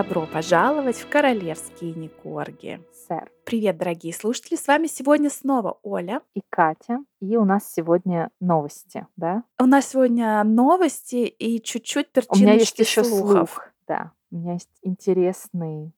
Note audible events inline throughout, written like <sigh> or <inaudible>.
Добро пожаловать в королевские не корги. Сэр. Привет, дорогие слушатели, с вами сегодня снова Оля. И Катя. И у нас сегодня новости, да? У нас сегодня новости и чуть-чуть У меня есть перчиночки еще слухов. слух. Да, у меня есть интересный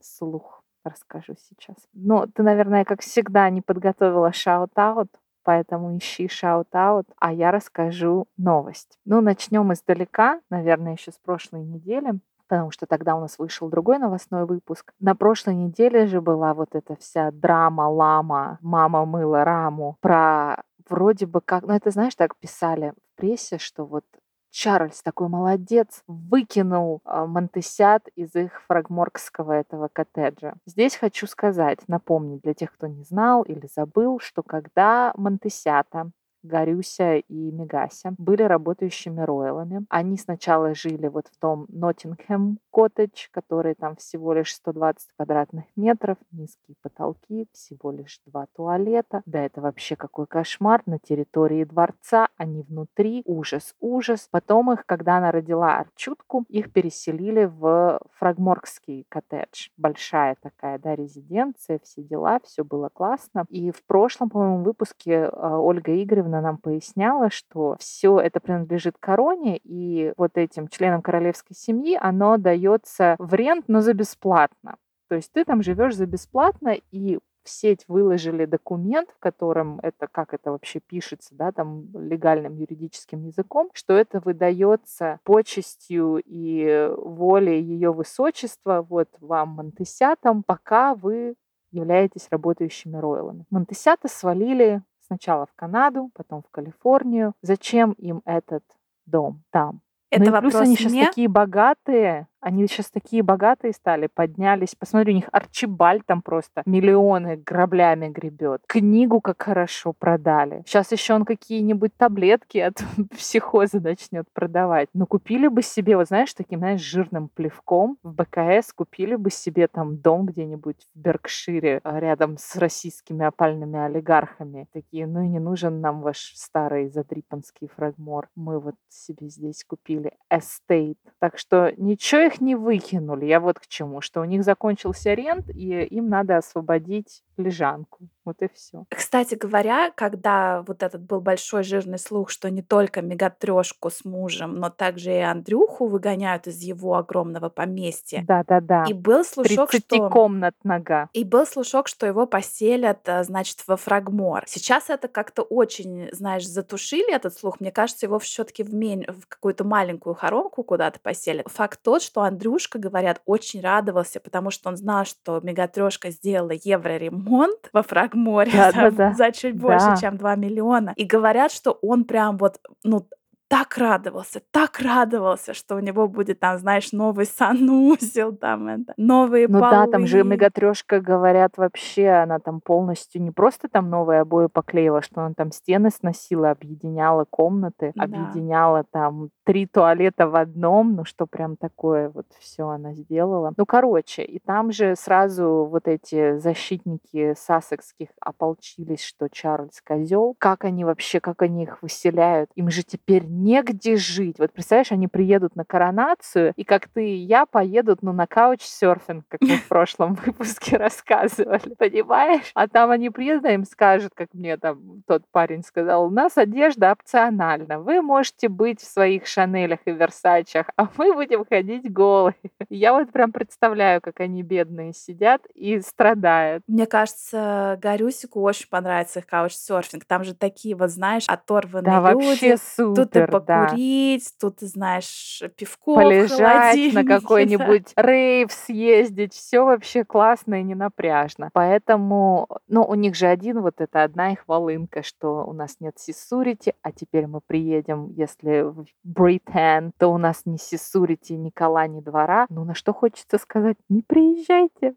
слух. Расскажу сейчас. Ну, ты, наверное, как всегда, не подготовила shout-out, поэтому ищи shout-out, а я расскажу новость. Ну, начнем издалека, наверное, еще с прошлой недели потому что тогда у нас вышел другой новостной выпуск. На прошлой неделе же была вот эта вся драма, лама, мама мыла раму про вроде бы как, ну это знаешь, так писали в прессе, что вот Чарльз такой молодец, выкинул э, Монтесят из их фрагморгского этого коттеджа. Здесь хочу сказать, напомнить для тех, кто не знал или забыл, что когда Монтесята Гарюся и Мегася были работающими роялами. Они сначала жили вот в том Ноттингем коттедж, который там всего лишь 120 квадратных метров, низкие потолки, всего лишь два туалета. Да, это вообще какой кошмар на территории дворца, они внутри, ужас, ужас. Потом их, когда она родила Арчутку, их переселили в Фрагморгский коттедж. Большая такая, да, резиденция, все дела, все было классно. И в прошлом, по-моему, выпуске а, Ольга Игоревна нам поясняла, что все это принадлежит короне, и вот этим членам королевской семьи оно дается в рент, но за бесплатно. То есть ты там живешь за бесплатно, и в сеть выложили документ, в котором это, как это вообще пишется, да, там легальным юридическим языком, что это выдается почестью и волей ее высочества вот вам, Монтесятам, пока вы являетесь работающими royal ами. Монтесята свалили сначала в Канаду, потом в Калифорнию. Зачем им этот дом там? Это ну и плюс вопрос они сейчас мне? такие богатые, они сейчас такие богатые стали, поднялись. Посмотри, у них Арчибальд там просто миллионы граблями гребет. Книгу как хорошо продали. Сейчас еще он какие-нибудь таблетки от <laughs> психоза начнет продавать. Но купили бы себе, вот знаешь, таким, знаешь, жирным плевком в БКС, купили бы себе там дом где-нибудь в Беркшире а, рядом с российскими опальными олигархами. Такие, ну и не нужен нам ваш старый задрипанский Фрогмор. Мы вот себе здесь купили estate. Так что ничего их не выкинули. Я вот к чему, что у них закончился рент, и им надо освободить лежанку. Вот и все. Кстати говоря, когда вот этот был большой жирный слух, что не только мегатрешку с мужем, но также и Андрюху выгоняют из его огромного поместья. Да-да-да. И был слушок, 30 что... комнат нога. И был слушок, что его поселят, а, значит, во Фрагмор. Сейчас это как-то очень, знаешь, затушили этот слух. Мне кажется, его все-таки в, мень- в какую-то маленькую хоромку куда-то поселят. Факт тот, что Андрюшка, говорят, очень радовался, потому что он знал, что Мегатрешка сделала евроремонт во Фрагморе за, Да-да-да. за чуть больше, Да. чем 2 миллиона. И говорят, что он прям вот, ну, так радовался, так радовался, что у него будет там, знаешь, новый санузел, там это, новые Ну да, там же полы. мегатрешка, говорят, вообще она там полностью не просто там новые обои поклеила, что она там стены сносила, объединяла комнаты, Да. объединяла там три туалета в одном, ну что прям такое вот все она сделала. Ну короче, и там же сразу вот эти защитники сассекских ополчились, что Чарльз козел. Как они вообще, как они их выселяют? Им же теперь негде жить. Вот представляешь, они приедут на коронацию, и как ты и я поедут, ну, на каучсерфинг, как мы в прошлом <laughs> выпуске рассказывали, понимаешь? А там они приедут, а им скажут, как мне там тот парень сказал, у нас одежда опциональна, вы можете быть в своих Шанелях и Версачах, а мы будем ходить голые. Я вот прям представляю, как они бедные сидят и страдают. Мне кажется, Гарюсику очень понравится их каучсерфинг. Там же такие вот, знаешь, оторванные Да, люди. вообще Тут и супер, да. покурить, тут, знаешь, пивко полежать на холодильнике, <laughs> да. какой-нибудь рейв съездить, все вообще классно и не напряжно. Поэтому, ну, у них же один, вот это одна их волынка, что у нас нет сисурити, а теперь мы приедем, если в Британ, то у нас ни сисурити, ни кола, ни двора. Ну, на что хочется сказать, не приезжайте.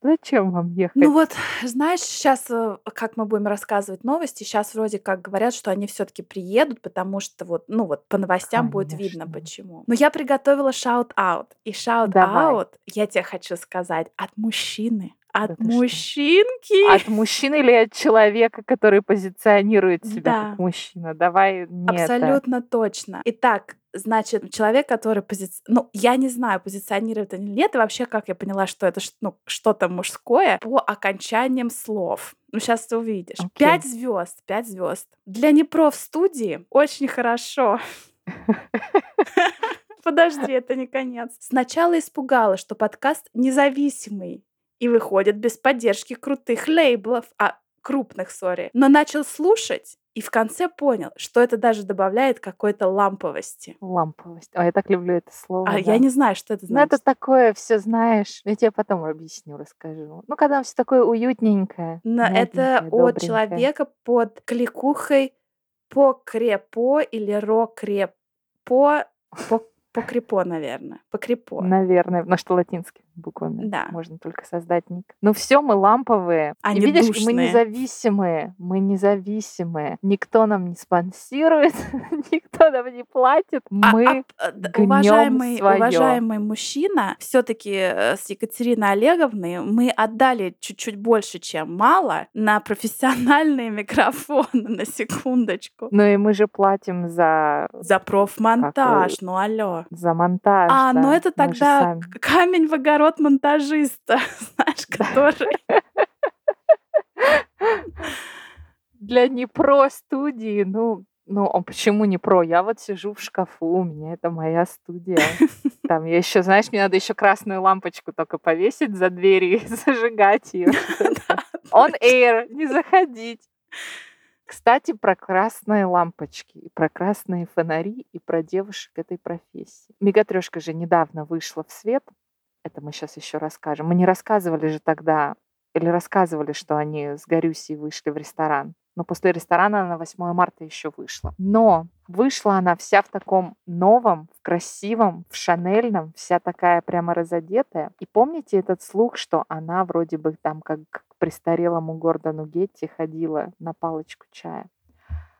Зачем вам ехать? Ну вот, знаешь, сейчас, как мы будем рассказывать новости, сейчас вроде как говорят, что они все-таки приедут, потому что вот, ну вот по новостям будет видно Конечно. почему. Но я приготовила shout-out. И shout-out, я тебе хочу сказать, от мужчины. От Да мужчинки. От мужчины или от человека, который позиционирует себя Да. как мужчина? Давай не это. Абсолютно точно. Итак, значит, человек, который позиционирует... Ну, я не знаю, позиционирует или нет, и вообще, как я поняла, что это ну, что-то мужское, по окончаниям слов. Ну, сейчас ты увидишь. Окей. Пять звезд, пять звезд. Для непроф студии очень хорошо. <laughs> Подожди, это не конец. Сначала испугалась, что подкаст независимый и выходит без поддержки крутых лейблов, а крупных, сори. Но начал слушать и в конце понял, что это даже добавляет какой-то ламповости. Ламповость. Ой, я так люблю это слово. А да. я не знаю, что это Ну, значит. это такое все знаешь. Я тебе потом объясню, расскажу. Ну, когда все такое уютненькое. Но это от добренькое. человека под кликухой покрепо или рокрепо, по, покрепо, наверное. Покрепо. Наверное, потому что латинскими буквами Да. можно только создать ник. Ну все, мы ламповые. Они и видишь, мы душные. независимые. Мы независимые. Никто нам не спонсирует, <laughs> никто нам не платит. А- Мы а, гнем уважаемый, своё. уважаемый мужчина, все-таки с Екатериной Олеговной мы отдали чуть-чуть больше, чем мало, на профессиональные <laughs> микрофоны, на секундочку. Ну и мы же платим за, За профмонтаж, ну алло. за монтаж. А, ну да. это Мы же тогда камень в огород монтажиста, <laughs> знаешь, который... Для не про студии, ну, ну, а почему не про? Я вот сижу в шкафу, у меня это моя студия. <laughs> Там я еще, знаешь, мне надо еще красную лампочку только повесить за дверью и <laughs> зажигать ее. On air, не заходить. Кстати, про красные лампочки, и про красные фонари, и про девушек этой профессии. Мегатрешка же недавно вышла в свет. Это мы сейчас еще расскажем. Мы не рассказывали же тогда, или рассказывали, что они с Горюсей вышли в ресторан. Но после ресторана она 8 марта еще вышла. Но вышла она вся в таком новом, в красивом, в шанельном, вся такая прямо разодетая. И помните этот слух, что она вроде бы там как к престарелому Гордону Гетти ходила на палочку чая?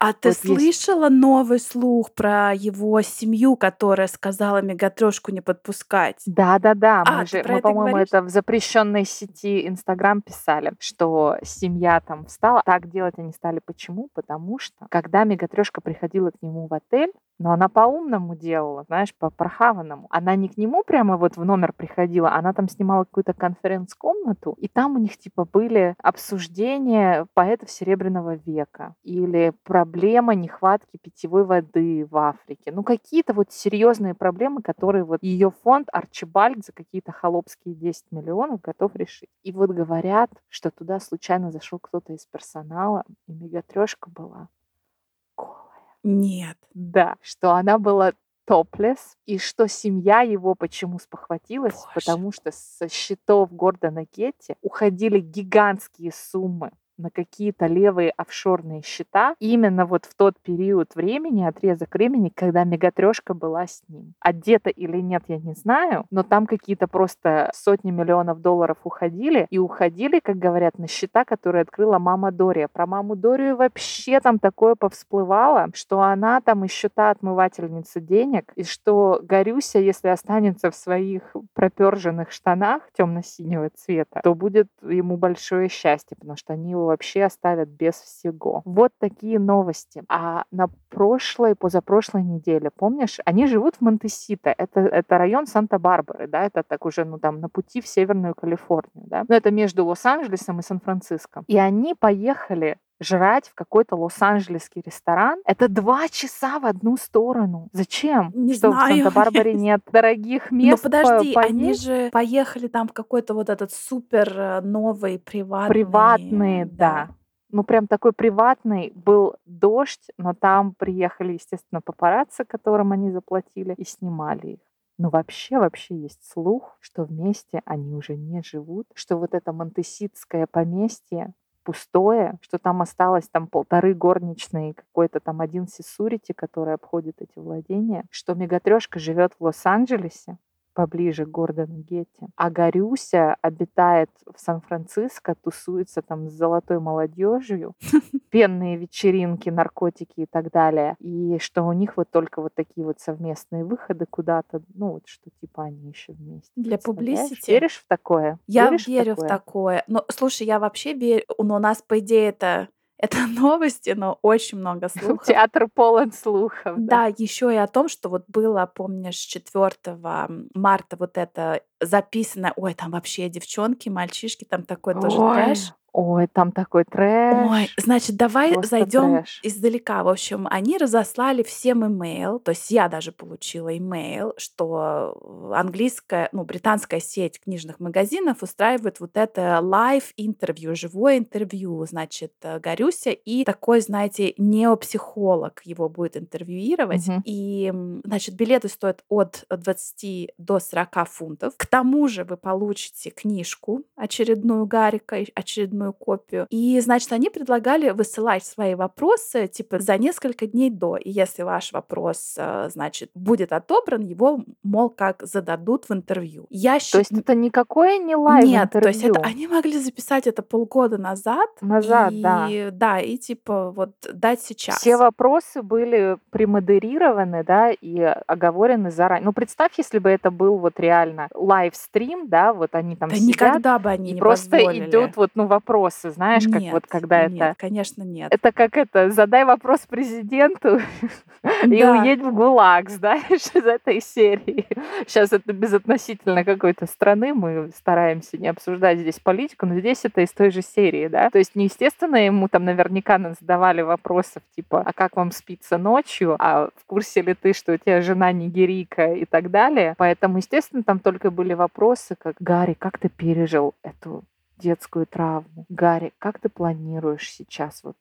А ты Вот есть- слышала новый слух про его семью, которая сказала Мегатрошку не подпускать? Да, да, да. А, Мы же, мы, по-моему, говоришь? это в запрещенной сети Инстаграм писали, что семья там встала. Так делать они стали. Почему? Потому что, когда Мегатрешка приходила к нему в отель, но она по-умному делала, знаешь, по прохаванному. Она не к нему прямо вот в номер приходила, она там снимала какую-то конференц-комнату, и там у них типа были обсуждения поэтов Серебряного века или проблема нехватки питьевой воды в Африке. Ну, какие-то вот серьезные проблемы, которые вот ее фонд Арчибальд за какие-то холопские 10 миллионов готов решить. И вот говорят, что туда случайно зашел кто-то из персонала, и мегатрешка была голая. Нет. Да, что она была топлес, и что семья его почему спохватилась, Боже. потому что со счетов Гордона Гетти уходили гигантские суммы на какие-то левые офшорные счета именно вот в тот период времени, отрезок времени, когда мегатрешка была с ним. Одета или нет, я не знаю, но там какие-то просто сотни миллионов долларов уходили, и уходили, как говорят, на счета, которые открыла мама Дория. Про маму Дорию вообще там такое повсплывало, что она там еще та отмывательница денег, и что Горюся, если останется в своих проперженных штанах темно-синего цвета, то будет ему большое счастье, потому что они его вообще оставят без всего. Вот такие новости. А на прошлой, позапрошлой неделе, помнишь, они живут в Монтесита. Это, это район Санта-Барбары, да, это так уже, ну, там, на пути в Северную Калифорнию, да. Но это между Лос-Анджелесом и Сан-Франциско. И они поехали жрать в какой-то лос-анджелесский ресторан. Это два часа в одну сторону. Зачем? Не Что знаю. в Санта-Барбаре <laughs> нет дорогих Но мест по- подожди, они поесть? же поехали там в какой-то вот этот супер э, новый приватный... Приватные, да. Ну, прям такой приватный. Был дождь, но там приехали, естественно, папарацци, которым они заплатили, и снимали их. Но вообще, вообще есть слух, что вместе они уже не живут, что вот это монтеситское поместье пустое, что там осталось там полторы горничные, какой-то там один сисурити, который обходит эти владения, что Мегатрешка живет в Лос-Анджелесе, поближе к Гордону Гетти. А Горюся обитает в Сан-Франциско, тусуется там с золотой молодежью, <laughs> пенные вечеринки, наркотики и так далее. И что у них вот только вот такие вот совместные выходы куда-то, ну вот что типа они еще вместе. Для publicity? Веришь в такое? Я Веришь верю в такое. Но, слушай, я вообще верю... Ну, у нас, по идее, это Это <laughs> новости, но очень много <laughs> слухов. Театр полон слухов. Да, еще и о том, что вот было, помнишь, 4 марта вот это записано, ой, там вообще девчонки, мальчишки, там такой тоже Ой, трэш. Ой, там такой трэш. Ой, значит, давай Просто зайдем трэш. издалека. В общем, они разослали всем имейл, то есть я даже получила имейл, что английская, ну, британская сеть книжных магазинов устраивает вот это live-интервью, живое интервью, значит, э, Гарюся, и такой, знаете, неопсихолог его будет интервьюировать. Мгм. И, значит, билеты стоят от 20 до 40 фунтов. К тому же вы получите книжку очередную Гарика, и очередную копию. И, значит, они предлагали высылать свои вопросы, типа, за несколько дней до. И если ваш вопрос, э, значит, будет отобран, его, мол, как зададут в интервью. Я То считаю... есть это никакое не live Нет, то есть это интервью. они могли записать это полгода назад, Назад, да. и да, и типа вот дать сейчас. Все вопросы были премодерированы, да, и оговорены заранее. Ну, представь, если бы это был вот реально лайвстрим, да, вот они там Да сидят, никогда бы они не просто позволили. идут вот, ну, вопросы, знаешь, как Нет, вот когда нет, это... конечно, нет. Это как это, задай вопрос президенту <laughs> и уедь в ГУЛАГ, знаешь, из этой серии. Сейчас это безотносительно какой-то страны, мы стараемся не обсуждать здесь политику, но здесь это из той же серии, да. То есть, не естественно, ему там наверняка задавали вопросов, типа, а как вам спится ночью, а в курсе ли ты, что у тебя жена нигерийка и так далее. Поэтому, естественно, там только были вопросы, как, Гарри, как ты пережил эту детскую травму? Гарри, как ты планируешь сейчас вот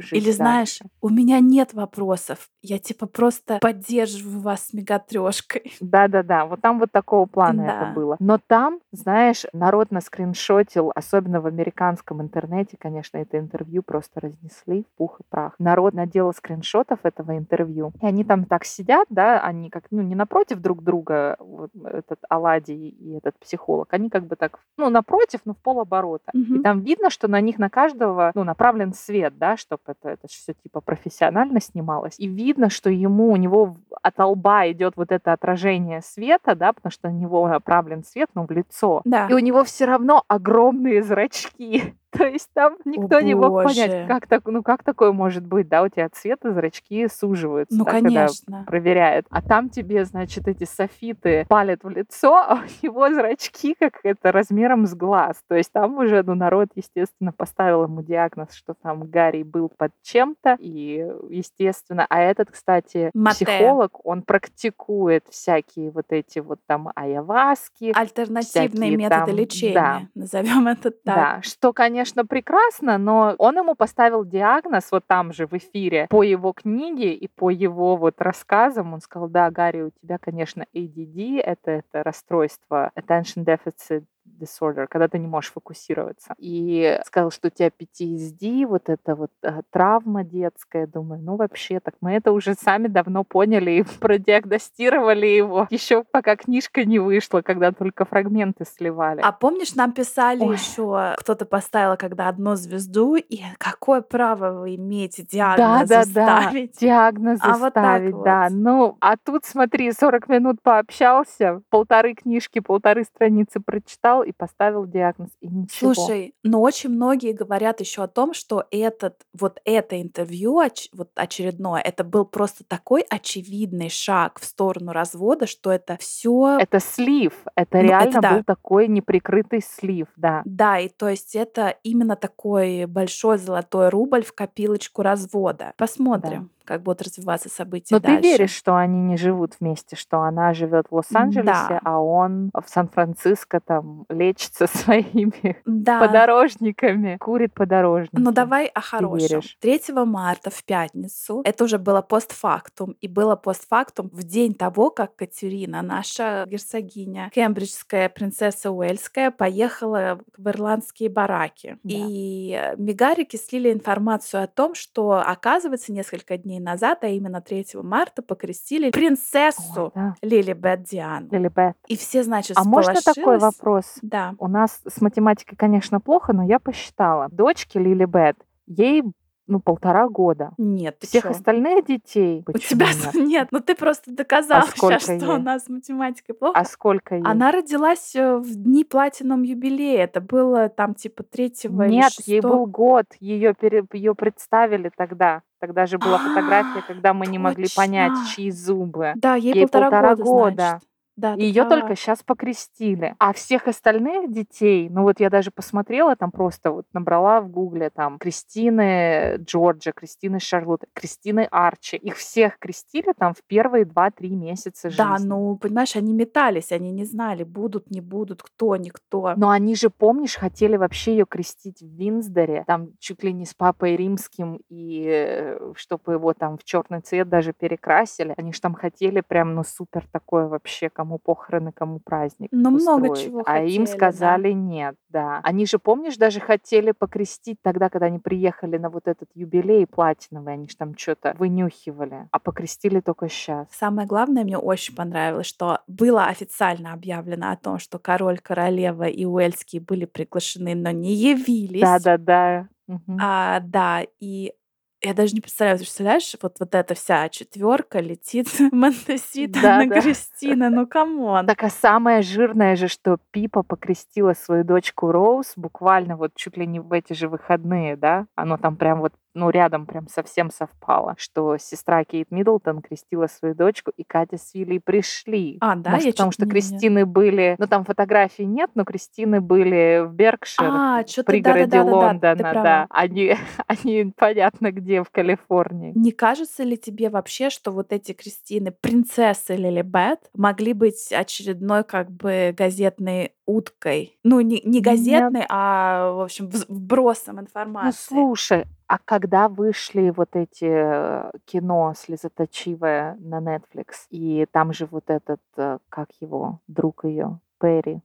жить Или знаешь, дальше? у меня нет вопросов, я типа просто поддерживаю вас с мегатрешкой. <laughs> Да-да-да, вот там вот такого плана Да. это было. Но там, знаешь, народ наскриншотил, особенно в американском интернете, конечно, это интервью просто разнесли в пух и прах. Народ наделал скриншотов этого интервью, и они там так сидят, да, они как, ну, не напротив друг друга, вот этот Аладий и этот психолог, они как бы так, ну, напротив, но в полоборота. И Мгм. там видно, что на них на каждого ну, направлен свет, да, чтобы это, это все типа профессионально снималось. И видно, что ему, у него от лба идет вот это отражение света, да, потому что на него направлен свет, ну, в лицо. Да. И у него все равно огромные зрачки. <laughs> То есть там никто не мог понять, как, так, ну, как такое может быть, да, у тебя от света зрачки суживаются, Ну, да, когда конечно. проверяют. А там тебе, значит, эти софиты палят в лицо, <laughs> а у него зрачки как это размером с глаз. То есть там уже, ну, народ, естественно, поставил ему диагноз, что там Гарри был под чем-то. И, естественно, а этот, кстати, Мате. психолог, он практикует всякие вот эти вот там айаваски. Альтернативные всякие методы там, лечения, да. <laughs> назовем это так. Да, что, конечно, прекрасно, но он ему поставил диагноз вот там же в эфире по его книге и по его вот рассказам. Он сказал, да, Гарри, у тебя, конечно, ADD, это, это расстройство Attention Deficit disorder, когда ты не можешь фокусироваться. И сказал, что у тебя PTSD, вот это вот э, травма детская. Думаю, ну вообще, так мы это уже сами давно поняли и <laughs> продиагностировали его. Еще пока книжка не вышла, когда только фрагменты сливали. А помнишь, нам писали Ой. еще, кто-то поставил, когда одну звезду, и какое право вы имеете Да, диагноз да, да. ставить? Диагноз А вот так ставить, да. вот. Ну, а тут, смотри, 40 минут пообщался, полторы книжки, полторы страницы прочитал и поставил диагноз. И ничего. Слушай, но очень многие говорят еще о том, что этот, вот это интервью, вот очередное, это был просто такой очевидный шаг в сторону развода, что это все Это слив. Это Ну, это реально да. был такой неприкрытый слив, да. Да, и то есть это именно такой большой золотой рубль в копилочку развода. Посмотрим, как будут развиваться события Но дальше. ты веришь, что они не живут вместе, что она живет в Лос-Анджелесе, Да. а он в Сан-Франциско там лечится <laughs> своими Да. подорожниками, курит подорожники. Ну давай о хорошем. веришь? 3 марта в пятницу, это уже было постфактум, и было постфактум в день того, как Катерина, наша герцогиня, кембриджская принцесса Уэльская, поехала в ирландские бараки. Да. И э, мигарики слили информацию о том, что, оказывается, несколько дней назад, а именно 3 марта, покрестили принцессу Ой, да. Лилибет Диану. Лилибет. И все, значит, А можно такой вопрос? Да. У нас с математикой, конечно, плохо, но я посчитала. Дочке Лили Бет, ей ну, полтора года. Нет, ты Всех чё? остальных детей У почему тебя нет? <laughs> нет, ну ты просто доказал сколько сейчас, что у нас с математикой плохо. А сколько ей? Она родилась э, в дни платином юбилея. Это было там типа третьего или Нет, ей был год. Ее ее представили тогда. Тогда же была фотография, А, когда мы не могли понять, чьи зубы. Да, ей Ей полтора полтора года, года. Да, ты Ее права. только сейчас покрестили. А всех остальных детей, ну вот я даже посмотрела, там просто вот набрала в гугле там Кристины Джорджа, Кристины Шарлотты, Кристины Арчи. Их всех крестили там в первые 2-3 месяца жизни. Да, ну, понимаешь, они метались, они не знали, будут, не будут, кто, никто. Но они же, помнишь, хотели вообще ее крестить в Винсдоре, там чуть ли не с папой римским, и чтобы его там в черный цвет даже перекрасили. Они же там хотели прям, ну, супер такое вообще, кому похороны, кому праздник Ну, много устроить. чего А им хотели, сказали нет, да. Они же, помнишь, даже хотели покрестить тогда, когда они приехали на вот этот юбилей платиновый, они же там что-то вынюхивали, а покрестили только сейчас. Самое главное, мне очень понравилось, что было официально объявлено о том, что король, королева и Уэльские были приглашены, но не явились. Да-да-да. Мгм. А, да, и я даже не представляю, ты представляешь, вот, вот эта вся четверка летит <laughs> Монтесита Да, на да. Кристина, ну come on. Так а самое жирное же, что Пипа покрестила свою дочку Роуз буквально вот чуть ли не в эти же выходные, да? Оно там прям вот, ну, рядом прям совсем совпало, что сестра Кейт Миддлтон крестила свою дочку, и Катя с Вилей пришли. А, да, Может, я потому что не- Крестины были... Ну, там фотографий нет, но крестины были в Беркшир, А, в пригороде Лондона, права. да. Они, <laughs> они понятно где, в Калифорнии. Не кажется ли тебе вообще, что вот эти Кристины, принцессы Лилибет, могли быть очередной как бы газетной уткой? Ну, не, не Нет. газетной, а, в общем, вбросом Ну, информации. слушай, а когда вышли вот эти э, кино слезоточивое на Netflix, и там же вот этот, э, как его, друг ее, Перри,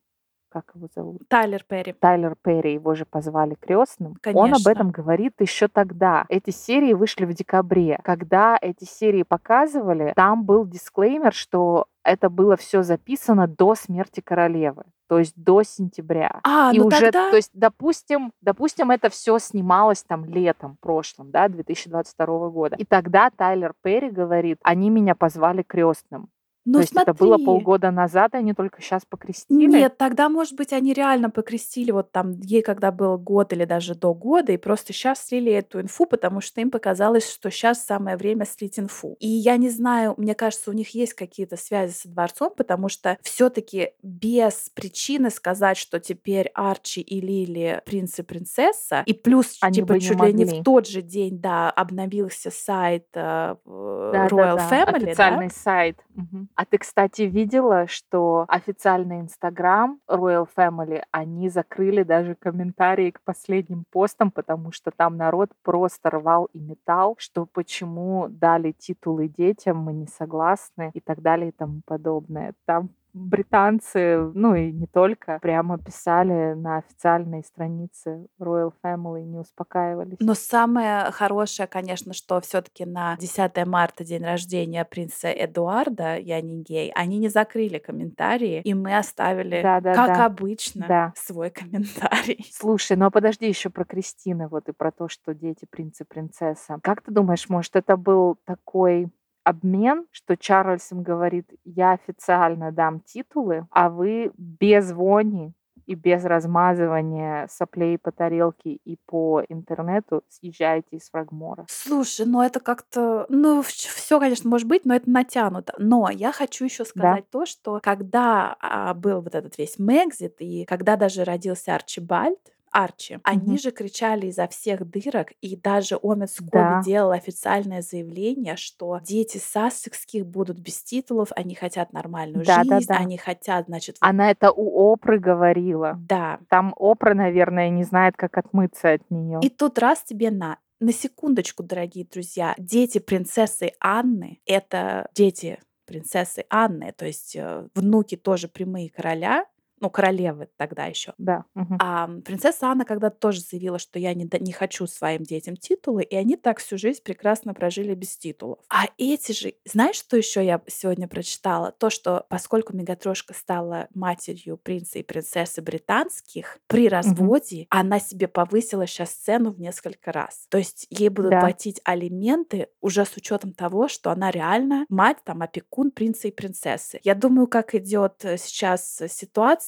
как его зовут? Тайлер Перри. Тайлер Перри, его же позвали крестным. Он об Конечно. этом говорит еще тогда. Эти серии вышли в декабре. Когда эти серии показывали, там был дисклеймер, что это было все записано до смерти королевы, то есть до сентября. А, И ну уже, тогда... то есть, допустим, допустим, это все снималось там летом прошлым, да, 2022 года. И тогда Тайлер Перри говорит, они меня позвали крестным. Ну, то есть это было смотри. полгода назад, и они только сейчас покрестили. Нет, тогда, может быть, они реально покрестили вот там ей, когда был год или даже до года, и просто сейчас слили эту инфу, потому что им показалось, что сейчас самое время слить инфу. И я не знаю, мне кажется, у них есть какие-то связи со дворцом, потому что все-таки без причины сказать, что теперь Арчи и Лили принц и принцесса, и плюс Они типа чуть ли не в тот же день, да, обновился сайт э, э, Да, Royal да, да, Family, да? официальный сайт. Мгм. А ты, кстати, видела, что официальный Инстаграм Royal Family, они закрыли даже комментарии к последним постам, потому что там народ просто рвал и метал, что почему дали титулы детям, мы не согласны и так далее и тому подобное. Там британцы, ну и не только, прямо писали на официальной странице Royal Family, не успокаивались. Но самое хорошее, конечно, что все-таки на 10 марта, день рождения принца Эдуарда, я не гей, они не закрыли комментарии, и мы оставили, Да, да, как да. обычно, Да. свой комментарий. <laughs> Слушай, ну а подожди еще про Кристины, вот и про то, что дети принц и принцесса. Как ты думаешь, может, это был такой обмен, что Чарльз им говорит, я официально дам титулы, а вы без вони и без размазывания соплей по тарелке и по интернету съезжаете из Фрагмора. Слушай, ну это как-то, ну все, конечно, может быть, но это натянуто. Но я хочу еще сказать то, что когда а, был вот этот весь Мэгзит, и когда даже родился Арчибальд, Арчи. Они Мгм. же кричали изо всех дырок, и даже Омет Скоби Да. делал официальное заявление, что дети Сассекских будут без титулов, они хотят нормальную Да, да, жизнь, да. они хотят, значит, Она это у Опры говорила. да. Там Опра, наверное, не знает, как отмыться от нее. И тут раз тебе на. На секундочку, дорогие друзья, дети принцессы Анны — это дети принцессы Анны, то есть э, внуки тоже прямые короля, ну, королевы тогда еще. Да. мгм. А принцесса Анна когда тоже заявила, что я не, не хочу своим детям титулы, и они так всю жизнь прекрасно прожили без титулов. А эти же, знаешь, что еще я сегодня прочитала? То, что поскольку Мегатрошка стала матерью принца и принцессы британских, при разводе она себе повысила сейчас цену в несколько раз. То есть ей будут Да. платить алименты уже с учетом того, что она реально мать, там, опекун принца и принцессы. Я думаю, как идет э, сейчас э,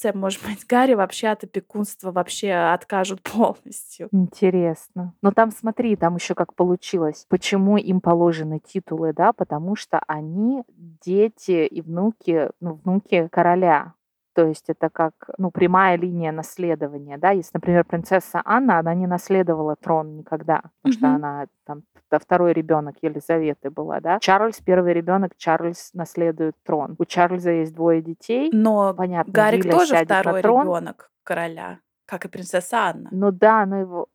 ситуация, может быть, <laughs> Гарри вообще от опекунства вообще откажут <laughs> полностью. Интересно. Но там смотри, там еще как получилось. Почему им положены титулы, да? Потому что они дети и внуки, ну, внуки короля. То есть это как, ну, прямая линия наследования, да? Если, например, принцесса Анна, она не наследовала трон никогда, потому что она там второй ребенок Елизаветы была, да? Чарльз первый ребенок, Чарльз наследует трон. У Чарльза есть двое детей. Но Понятно, Гарик Виля тоже второй трон. ребенок короля, как и принцесса Анна. Ну да, но его...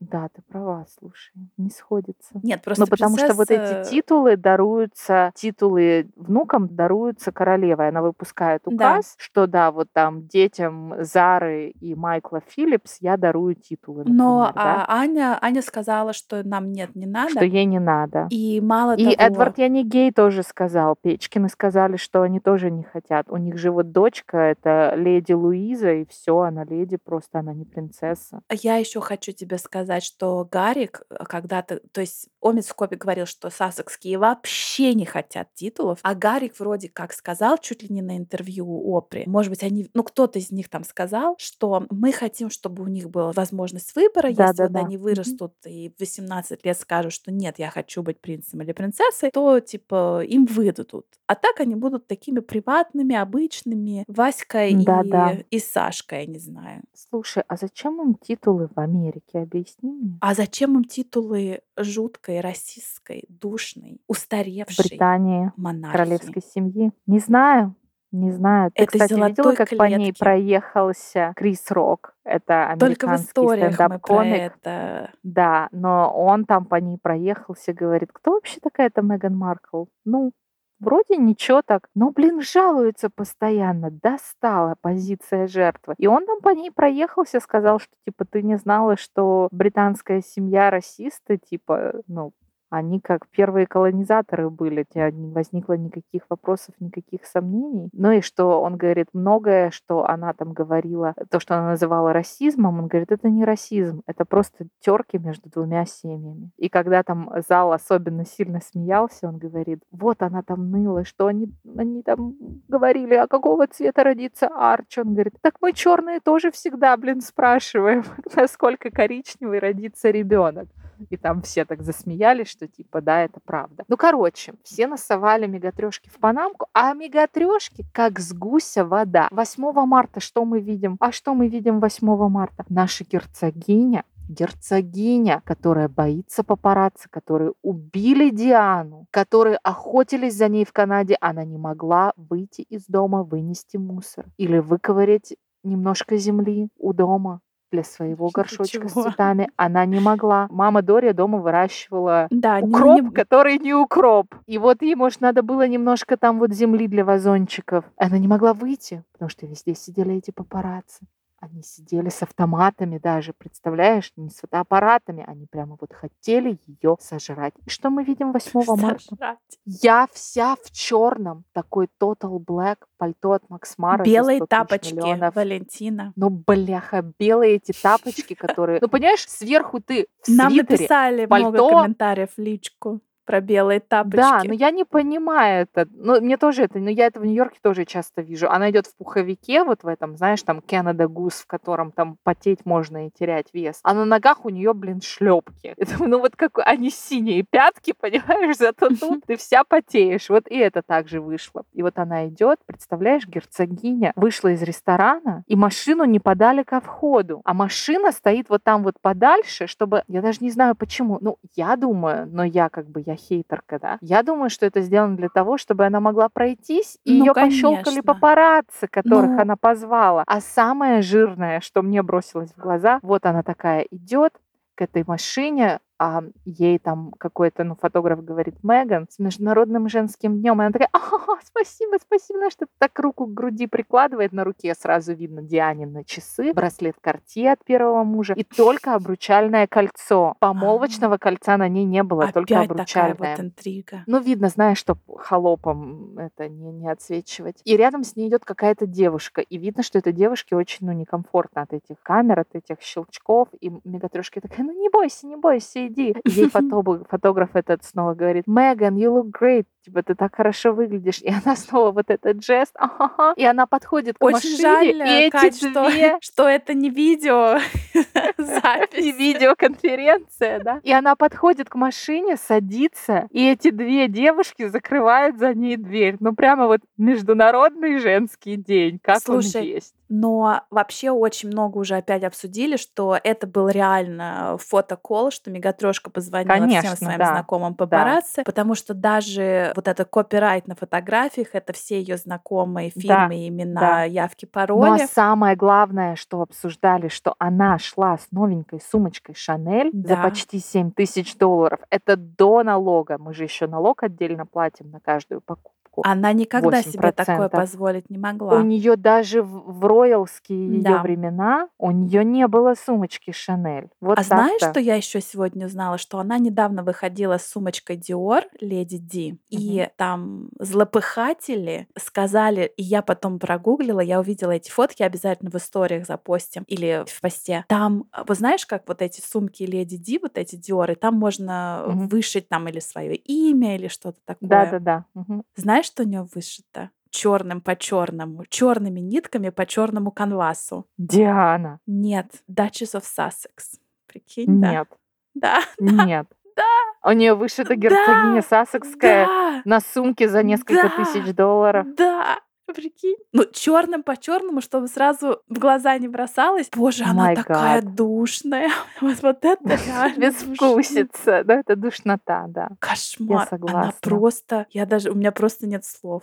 Да, ты права, слушай, не сходится. Нет, просто Ну, потому что вот эти принцесса- титулы даруются, титулы внукам даруются королевой. Она выпускает Да. указ, что да, вот там детям Зары и Майкла Филлипс я дарую титулы, Но например, да, а, Аня, Аня сказала, что нам нет, не надо. что ей не надо. И мало И того, Эдвард Янигей тоже сказал, Печкины сказали, что они тоже не хотят. У них же вот дочка, это леди Луиза, и все, она леди, просто она не принцесса. я еще хочу тебе сказать, что Гарик э, когда-то, то есть в Копе говорил, что сассекские вообще не хотят титулов, а Гарик вроде как сказал чуть ли не на интервью у Опри, может быть, они, ну кто-то из них там сказал, что мы хотим, чтобы у них была возможность выбора, если вот Да-да-да. они вырастут и в 18 лет скажут, что нет, я хочу быть принцем или принцессой, то типа им выдадут. А так они будут такими приватными, обычными, Васькой Да-да. и, и Сашкой, я не знаю. Слушай, а зачем им титулы в Америке? Объясни мне. А зачем им титулы жуткой, расистской, душной, устаревшей Британии монархии? королевской семьи. Не знаю. Не знаю. Ты, Этой кстати, видела, как по ней клетки. проехался Крис Рок? Это Только в американский стендап-комик. это. Да, но он там по ней проехался, говорит, кто вообще такая-то Меган Маркл? Ну, вроде ничего так, но, блин, жалуется постоянно, достала позиция жертвы. И он там по ней проехался, сказал, что, типа, ты не знала, что британская семья расисты, типа, ну, они как первые колонизаторы были, у тебя не возникло никаких вопросов, никаких сомнений. Ну и что он говорит, многое, что она там говорила, то, что она называла расизмом, он говорит, это не расизм, это просто терки между двумя семьями. И когда там зал особенно сильно смеялся, он говорит, вот она там ныла, что они, они там говорили, а какого цвета родится Арч? Он говорит, так мы черные тоже всегда, блин, спрашиваем, <laughs> насколько коричневый родится ребенок. И там все так засмеялись, что типа, да, это правда. Ну, короче, все насовали мегатрешки в панамку, а мегатрешки как с гуся вода. 8 марта что мы видим? А что мы видим 8 марта? Наша герцогиня герцогиня, которая боится папарацци, которые убили Диану, которые охотились за ней в Канаде, она не могла выйти из дома, вынести мусор или выковырять немножко земли у дома для своего горшочка с Ничего. <laughs> цветами. Она не могла. Мама Дория дома выращивала Да, не- укроп, не- который не укроп. И вот ей, может, надо было немножко там вот земли для вазончиков. Она не могла выйти, потому что везде сидели эти папарацци. Они сидели с автоматами даже, представляешь, не с фотоаппаратами. Они прямо вот хотели ее сожрать. И что мы видим 8 марта? сожрать. Я вся в черном, такой Total Black, пальто от Макс Мара. Белые 100 тысяч тапочки миллионов. Валентина. Ну, бляха, белые эти тапочки, которые... Ну, понимаешь, сверху ты в Нам свитере, написали много пальто. комментариев в личку про белые тапочки. Да, но я не понимаю это. Ну, мне тоже это, но я это в Нью-Йорке тоже часто вижу. Она идет в пуховике, вот в этом, знаешь, там Canada Goose, в котором там потеть можно и терять вес. А на ногах у нее, блин, шлепки. <laughs> ну вот как они синие пятки, <laughs> понимаешь, зато тут <laughs> ты вся потеешь. Вот и это также вышло. И вот она идет, представляешь, герцогиня вышла из ресторана, и машину не подали ко входу. А машина стоит вот там вот подальше, чтобы... Я даже не знаю почему. Ну, я думаю, но я как бы, я хейтерка, да? Я думаю, что это сделано для того, чтобы она могла пройтись, и Ну, ее пощелкали папарацци, которых Ну. она позвала. А самое жирное, что мне бросилось в глаза, вот она такая идет к этой машине, а ей там какой-то, ну, фотограф говорит, Меган, с Международным женским днем. И она такая, а, спасибо, спасибо, знаешь, что так руку к груди прикладывает, на руке сразу видно Дианины часы, браслет Cartier от первого мужа и только обручальное кольцо. Помолвочного кольца на ней не было, только Опять обручальное. такая вот интрига. Ну, видно, знаешь, что холопом это не, не отсвечивать. И рядом с ней идет какая-то девушка. И видно, что этой девушке очень ну, некомфортно от этих камер, от этих щелчков. И мегатрешка такая, ну не бойся, не бойся, иди. <laughs> И ей фотограф, фотограф этот снова говорит, Меган, you look great. Типа, ты так хорошо выглядишь. И она <laughs> снова вот этот жест, ага, и она подходит к Очень машине, жаль, и эти Кать, что, две <laughs> что это не видео <laughs> запись. видеоконференция, да. И она подходит к машине, садится, и эти две девушки закрывают за ней дверь. Ну, прямо вот международный женский день, как Слушай, он есть. Но вообще очень много уже опять обсудили, что это был реально фотокол, что Мегатрошка позвонила всем Конечно, своим да, знакомым да. папарацци, потому что даже вот это копирайт на фотографиях, это все ее знакомые Да, фильмы, имена, да. явки, Ну, а пароли. самое главное, что обсуждали, что она шла с новенькой сумочкой Шанель за Да. почти 7 тысяч долларов. Это до налога. Мы же еще налог отдельно платим на каждую покупку. Она никогда себе такое 8%. позволить не У могла. нее даже в, роялские ее Да. времена у нее не было сумочки Шанель. Вот А знаешь, что я еще сегодня узнала? Что она недавно выходила с сумочкой Dior, Леди Ди, и там злопыхатели сказали, и я потом прогуглила, я увидела эти фотки, обязательно в историях запостим или в посте. Там, а, вот знаешь, как вот эти сумки Леди Ди, вот эти Диоры, там можно Мгм. вышить там или свое имя, или что-то такое. Да-да-да. мгм. Знаешь, что у нее вышито? Черным по черному, черными нитками по черному канвасу. Диана. Нет, Duchess of Sussex. Прикинь, да? Нет. Да. <laughs> Нет. Да. У нее вышита герцогиня Сассекская Да. на сумке за несколько Да. тысяч долларов. Да. Прикинь. Ну, черным по черному, чтобы сразу в глаза не бросалось. Боже, она My такая God. душная. <laughs> Вот, вот это. <laughs> Безвкусица. Да, это душнота, да. Кошмар. Она согласна. просто... Я даже... У меня просто нет слов.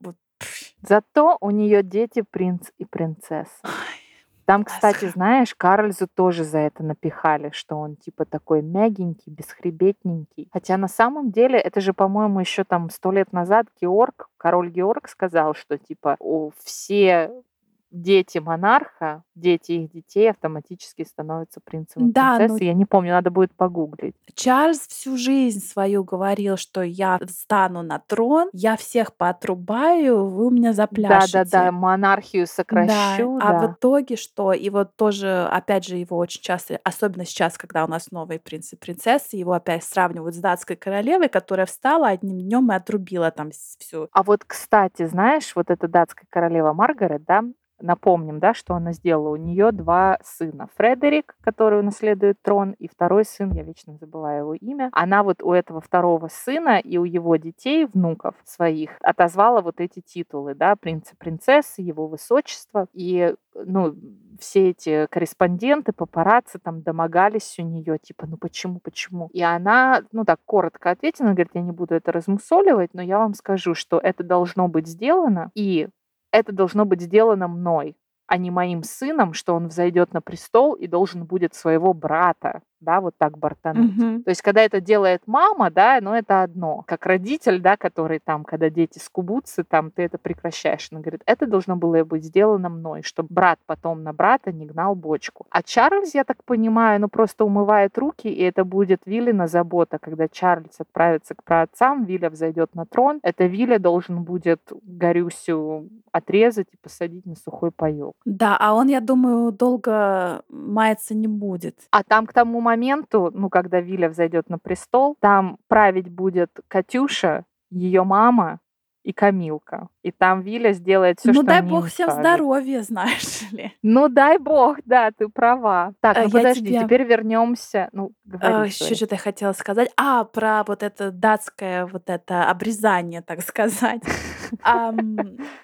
Вот. Зато у нее дети принц и принцесса. Ай, Там, кстати, знаешь, Карльзу тоже за это напихали, что он типа такой мягенький, бесхребетненький. Хотя на самом деле это же, по-моему, еще там сто лет назад Георг, король Георг сказал, что типа у все дети монарха, дети их детей автоматически становятся принцем Да, ну принцессой. Я не помню, надо будет погуглить. Чарльз всю жизнь свою говорил, что я встану на трон, я всех поотрубаю, вы у меня запляшете. Да-да-да, монархию сокращу, Да, а да. в итоге что? И вот тоже, опять же, его очень часто, особенно сейчас, когда у нас новые принцы и принцессы, его опять сравнивают с датской королевой, которая встала одним днем и отрубила там всю. А вот, кстати, знаешь, вот эта датская королева Маргарет, да, напомним, да, что она сделала. У нее два сына. Фредерик, который унаследует трон, и второй сын, я вечно забываю его имя. Она вот у этого второго сына и у его детей, внуков своих, отозвала вот эти титулы, да, принца, принцессы, его высочество. И, ну, все эти корреспонденты, папарацци там домогались у нее, типа, ну почему, почему? И она, ну так, коротко ответила, говорит, я не буду это размусоливать, но я вам скажу, что это должно быть сделано, и это должно быть сделано мной, а не моим сыном, что он взойдет на престол и должен будет своего брата, да, вот так бортануть. Мгм. То есть, когда это делает мама, да, ну это одно. Как родитель, да, который там, когда дети скубутся, там, ты это прекращаешь. Она говорит, это должно было быть сделано мной, чтобы брат потом на брата не гнал бочку. А Чарльз, я так понимаю, ну просто умывает руки, и это будет Виллина забота. Когда Чарльз отправится к праотцам, Вилля взойдет на трон, это Вилля должен будет Горюсю отрезать и посадить на сухой паёк. Да, а он, я думаю, долго маяться не будет. А там к тому моменту, ну, когда Виля взойдет на престол, там править будет Катюша, ее мама и Камилка. И там Виля сделает все, ну, что дай они бог всем скажут. здоровья, <laughs> знаешь ли. Ну, дай бог, да, ты права. Так, Э, ну подожди, тебе- теперь вернемся. Ну, говори, Еще sorry. что-то я хотела сказать. А, про вот это датское вот это обрезание, так сказать. <laughs>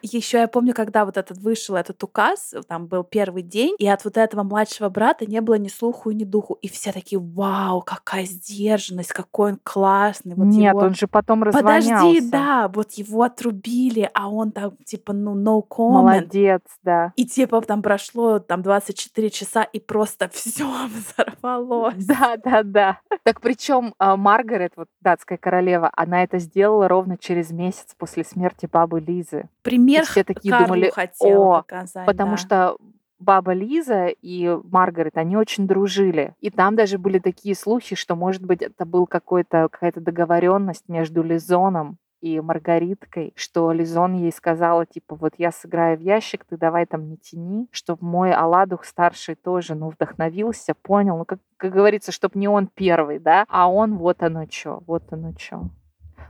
Еще я помню, когда вот этот вышел этот указ, там был первый день, и от вот этого младшего брата не было ни слуху, ни духу. И все такие, вау, какая сдержанность, какой он классный. Вот Нет, его- он же потом развонялся. Подожди, да, вот его отрубили, а он там типа, ну, no comment. Молодец, да. И типа там прошло там 24 часа, и просто <laughs> все взорвалось. Да, да, да. Так причем Маргарет, вот датская королева, она это сделала ровно через месяц после смерти бабы Лизы. Пример все такие Карлу думали, о, показать, потому да. что баба Лиза и Маргарет, они очень дружили. И там даже были такие слухи, что, может быть, это был какой-то, какая-то договоренность между Лизоном и Маргариткой, что Лизон ей сказала, типа, вот я сыграю в ящик, ты давай там не тяни, чтобы мой Аладух старший тоже, ну, вдохновился, понял, ну, как, как говорится, чтобы не он первый, да, а он вот оно что, вот оно что.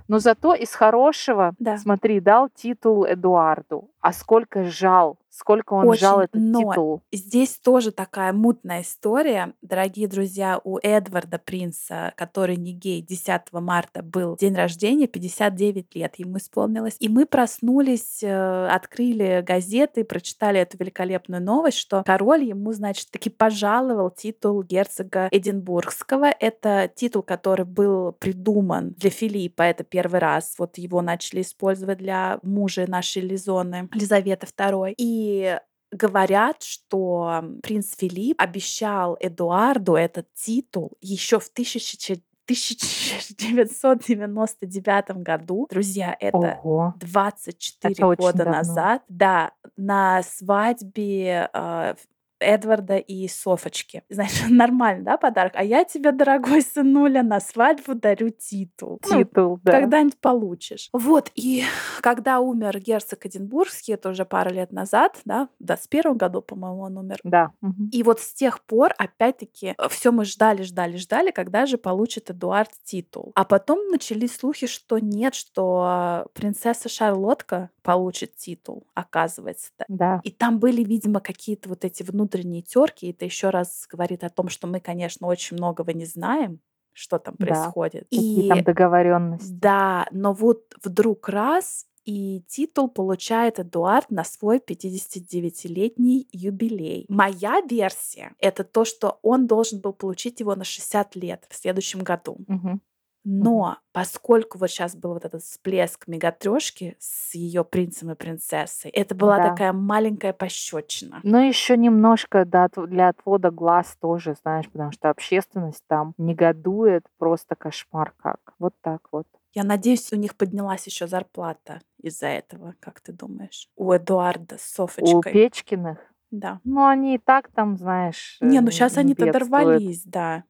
Но зато из хорошего, Да. смотри, дал титул Эдуарду. А сколько жал, сколько он жал Очень, этот но титул. Здесь тоже такая мутная история. Дорогие друзья, у Эдварда Принца, который не гей, 10 марта был день рождения, 59 лет ему исполнилось. И мы проснулись, э, открыли газеты, прочитали эту великолепную новость, что король ему, значит, таки пожаловал титул герцога Эдинбургского. Это титул, который был придуман для Филиппа, это первый раз. Вот его начали использовать для мужа нашей Лизоны, Елизаветы II. И говорят, что принц Филипп обещал Эдуарду этот титул еще в 1000 1999 году. Друзья, это Ого. 24 Это года назад. Да, на свадьбе э, Эдварда и Софочки. Знаешь, <laughs> нормально, да, подарок? А я тебе, дорогой сынуля, на свадьбу дарю титул. Ну, Титул, да. когда-нибудь получишь. Вот, и когда умер герцог Эдинбургский, это уже пару лет назад, да, в 21 году, по-моему, он умер. Да. И вот с тех пор, опять-таки, все мы ждали, ждали, ждали, когда же получит Эдуард титул. А потом начались слухи, что нет, что принцесса Шарлотка получит титул, оказывается. Да. И там были, видимо, какие-то вот эти внутренние терки. Это еще раз говорит о том, что мы, конечно, очень многого не знаем, что там Да. происходит. Какие там И договоренности. да, но вот вдруг раз и титул получает Эдуард на свой 59-летний юбилей. Моя версия — это то, что он должен был получить его на 60 лет в следующем году. Мгм. Но поскольку вот сейчас был вот этот всплеск мегатрешки с ее принцем и принцессой, это была Да. такая маленькая пощечина. Ну, еще немножко да, для отвода глаз тоже, знаешь, потому что общественность там негодует, просто кошмар как. Вот так вот. Я надеюсь, у них поднялась еще зарплата из-за этого, как ты думаешь? У Эдуарда с У Софочкой. Печкиных, Да. ну, они и так там, знаешь, Не, ну э, сейчас не они-то дорвались, да.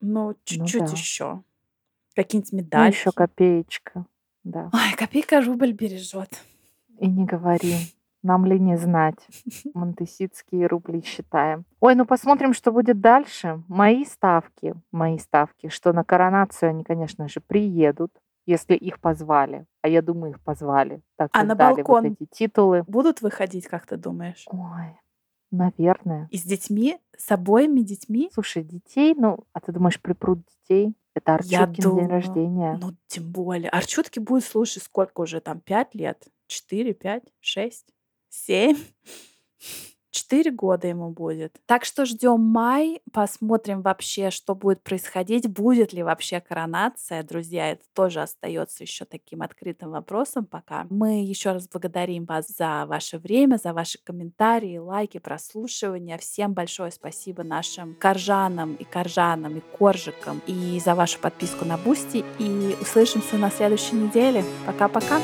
Ну, чуть-чуть да. еще. Какие-нибудь Ну, медальки. еще копеечка, да. Ой, копейка рубль бережет. И не говори. Нам ли не знать? <laughs> Монтеситские рубли считаем. Ой, ну посмотрим, что будет дальше. Мои ставки, мои ставки, что на коронацию они, конечно же, приедут, если их позвали. А я думаю, их позвали. Так А на балкон? вот эти титулы. Будут выходить, как ты думаешь? Ой, наверное. И с детьми? С обоими детьми? Слушай, детей, ну, а ты думаешь, припрут детей? Это Я Арчуткин день думаю, рождения. Ну, тем более. Арчутки будет, слушай, сколько уже там? Пять лет? Четыре, пять, шесть, семь? <laughs> Четыре года ему будет. Так что ждем май, посмотрим вообще, что будет происходить, будет ли вообще коронация, друзья. Это тоже остается еще таким открытым вопросом пока. Мы еще раз благодарим вас за ваше время, за ваши комментарии, лайки, прослушивания. Всем большое спасибо нашим коржанам и коржанам и коржикам и за вашу подписку на Бусти. И услышимся на следующей неделе. Пока-пока.